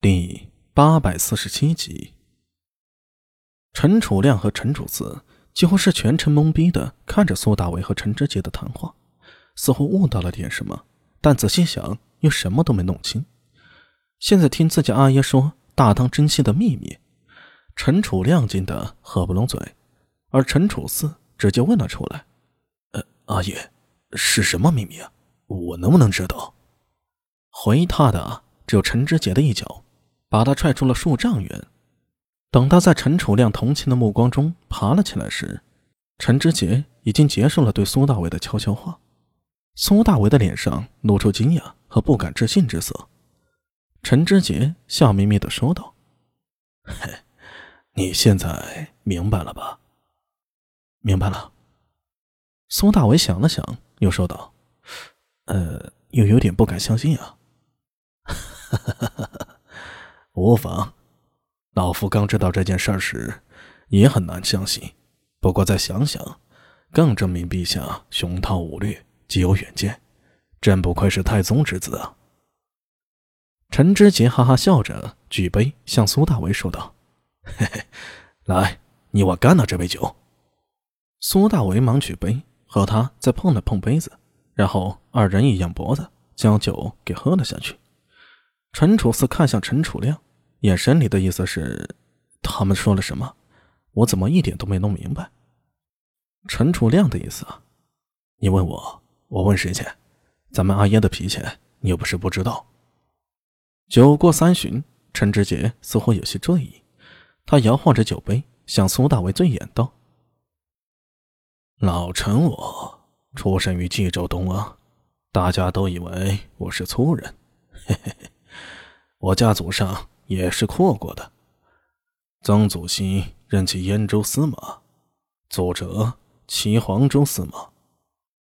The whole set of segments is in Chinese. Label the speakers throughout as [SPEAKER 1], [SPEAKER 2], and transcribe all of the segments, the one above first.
[SPEAKER 1] 第八百四十七集，陈楚亮和陈楚四几乎是全程懵逼的看着苏大伟和陈志杰的谈话，似乎悟到了点什么，但仔细想又什么都没弄清。现在听自己阿爷说大当真心的秘密，陈楚亮惊得合不拢嘴，而陈楚四直接问了出来：“
[SPEAKER 2] 呃，阿爷，是什么秘密啊？我能不能知道？”
[SPEAKER 1] 回他的只有陈志杰的一脚。把他踹出了数丈远。等他在陈楚亮同情的目光中爬了起来时，陈之杰已经结束了对苏大伟的悄悄话。苏大伟的脸上露出惊讶和不敢置信之色。陈之杰笑眯眯的说道：“
[SPEAKER 2] 嘿，你现在明白了吧？”“
[SPEAKER 1] 明白了。”苏大伟想了想，又说道：“呃，又有点不敢相信啊。”“
[SPEAKER 2] 哈哈哈。”无妨，老夫刚知道这件事时，也很难相信。不过再想想，更证明陛下雄韬武略，极有远见。真不愧是太宗之子啊！
[SPEAKER 1] 陈知节哈哈笑着举杯向苏大为说道：“
[SPEAKER 2] 嘿嘿，来，你我干了这杯酒。”
[SPEAKER 1] 苏大为忙举杯和他再碰了碰杯子，然后二人一仰脖子，将酒给喝了下去。陈楚四看向陈楚亮。眼神里的意思是，他们说了什么？我怎么一点都没弄明白？陈楚亮的意思啊？
[SPEAKER 2] 你问我，我问谁去？咱们阿爷的脾气，你又不是不知道。
[SPEAKER 1] 酒过三巡，陈志杰似乎有些醉意，他摇晃着酒杯，向苏大为醉眼道：“
[SPEAKER 2] 老陈，我出生于冀州东阿，大家都以为我是粗人，嘿嘿嘿，我家祖上。”也是阔过的。曾祖熙任其燕州司马，祖哲齐黄州司马，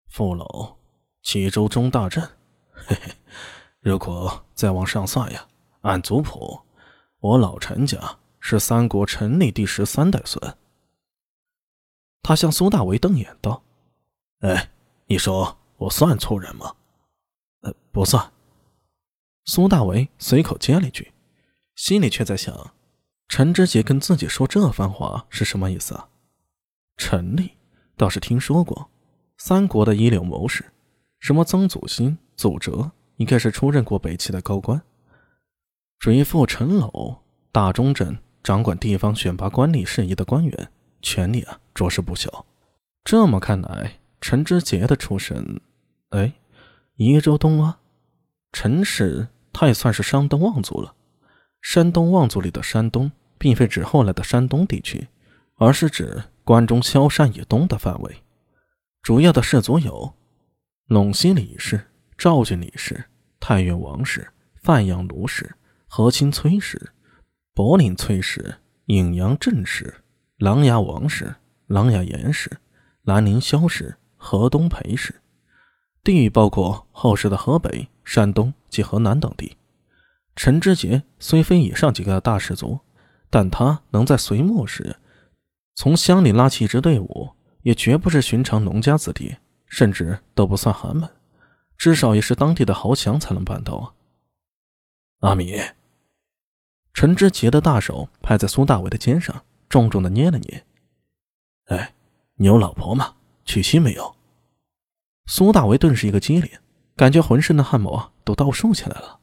[SPEAKER 2] 父老齐州中大镇。嘿嘿，如果再往上算呀，按族谱，我老陈家是三国陈立第十三代孙。
[SPEAKER 1] 他向苏大为瞪眼道：“
[SPEAKER 2] 哎，你说我算粗人吗？”“
[SPEAKER 1] 呃，不算。”苏大为随口接了一句。心里却在想，陈知节跟自己说这番话是什么意思啊？陈立倒是听说过，三国的一流谋士，什么曾祖兴、祖哲，应该是出任过北齐的高官。追父陈楼，大中镇掌管地方选拔官吏事宜的官员，权力啊着实不小。这么看来，陈知节的出身，哎，宜州东阿，陈氏他也算是山东望族了。山东望族里的山东，并非指后来的山东地区，而是指关中萧山以东的范围。主要的氏族有陇西李氏、赵郡李氏、太原王氏、范阳卢氏、河清崔氏、柏林崔氏、颍阳郑氏、琅琊王氏、琅琊严氏、兰陵萧氏、河东裴氏。地域包括后世的河北、山东及河南等地。陈知节虽非以上几个大氏族，但他能在隋末时从乡里拉起一支队伍，也绝不是寻常农家子弟，甚至都不算寒门，至少也是当地的豪强才能办到啊！
[SPEAKER 2] 阿米，
[SPEAKER 1] 陈知节的大手拍在苏大伟的肩上，重重的捏了捏。
[SPEAKER 2] 哎，你有老婆吗？娶妻没有？
[SPEAKER 1] 苏大为顿时一个激灵，感觉浑身的汗毛都倒竖起来了。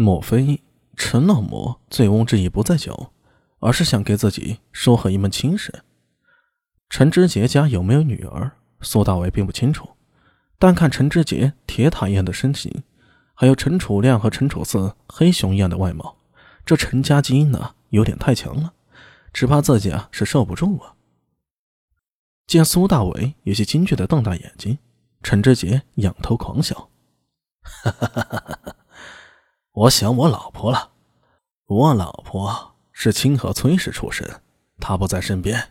[SPEAKER 1] 莫非陈老魔醉翁之意不在酒，而是想给自己说和一门亲事？陈知杰家有没有女儿？苏大伟并不清楚，但看陈知杰铁塔一样的身形，还有陈楚亮和陈楚四黑熊一样的外貌，这陈家基因呢有点太强了，只怕自己啊是受不住啊！见苏大伟有些惊惧的瞪大眼睛，陈知杰仰头狂笑，
[SPEAKER 2] 哈哈哈哈哈哈！我想我老婆了，我老婆是清河崔氏出身，她不在身边，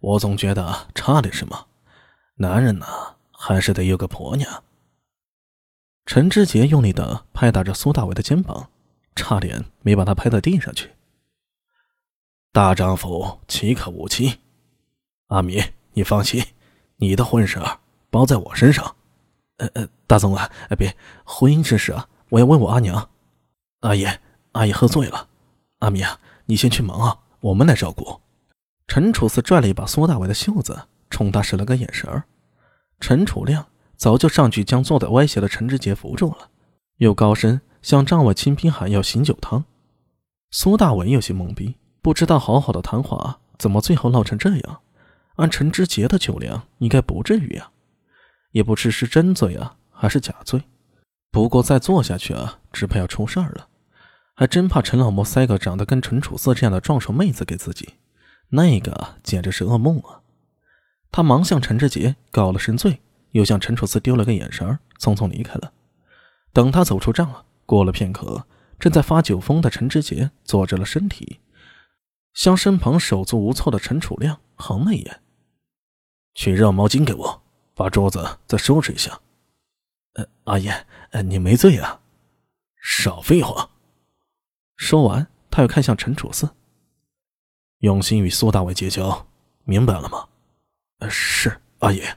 [SPEAKER 2] 我总觉得差点什么。男人呢，还是得有个婆娘。
[SPEAKER 1] 陈志杰用力的拍打着苏大伟的肩膀，差点没把他拍到地上去。
[SPEAKER 2] 大丈夫岂可无妻？阿米，你放心，你的婚事包在我身上。
[SPEAKER 1] 呃呃，大宗啊，别，婚姻之事啊，我要问我阿娘。
[SPEAKER 2] 阿爷，
[SPEAKER 1] 阿姨喝醉了。阿米啊，你先去忙啊，我们来照顾。陈楚四拽了一把苏大伟的袖子，冲他使了个眼神儿。陈楚亮早就上去将坐在歪斜的陈志杰扶住了，又高声向帐外亲兵喊要醒酒汤。苏大伟有些懵逼，不知道好好的谈话怎么最后闹成这样。按陈志杰的酒量，应该不至于啊，也不知是真醉啊还是假醉。不过再坐下去啊，只怕要出事儿了。还真怕陈老莫塞个长得跟陈楚四这样的壮硕妹子给自己，那个简直是噩梦啊！他忙向陈志杰告了声罪，又向陈楚四丢了个眼神，匆匆离开了。等他走出帐，过了片刻，正在发酒疯的陈志杰坐直了身体，向身旁手足无措的陈楚亮横了一眼。去热毛巾给我，把桌子再收拾一下。呃，阿爷，呃，你没醉啊？
[SPEAKER 2] 少废话。
[SPEAKER 1] 说完，他又看向陈楚四，
[SPEAKER 2] 用心与苏大伟结交，明白了吗？
[SPEAKER 1] 是阿爷。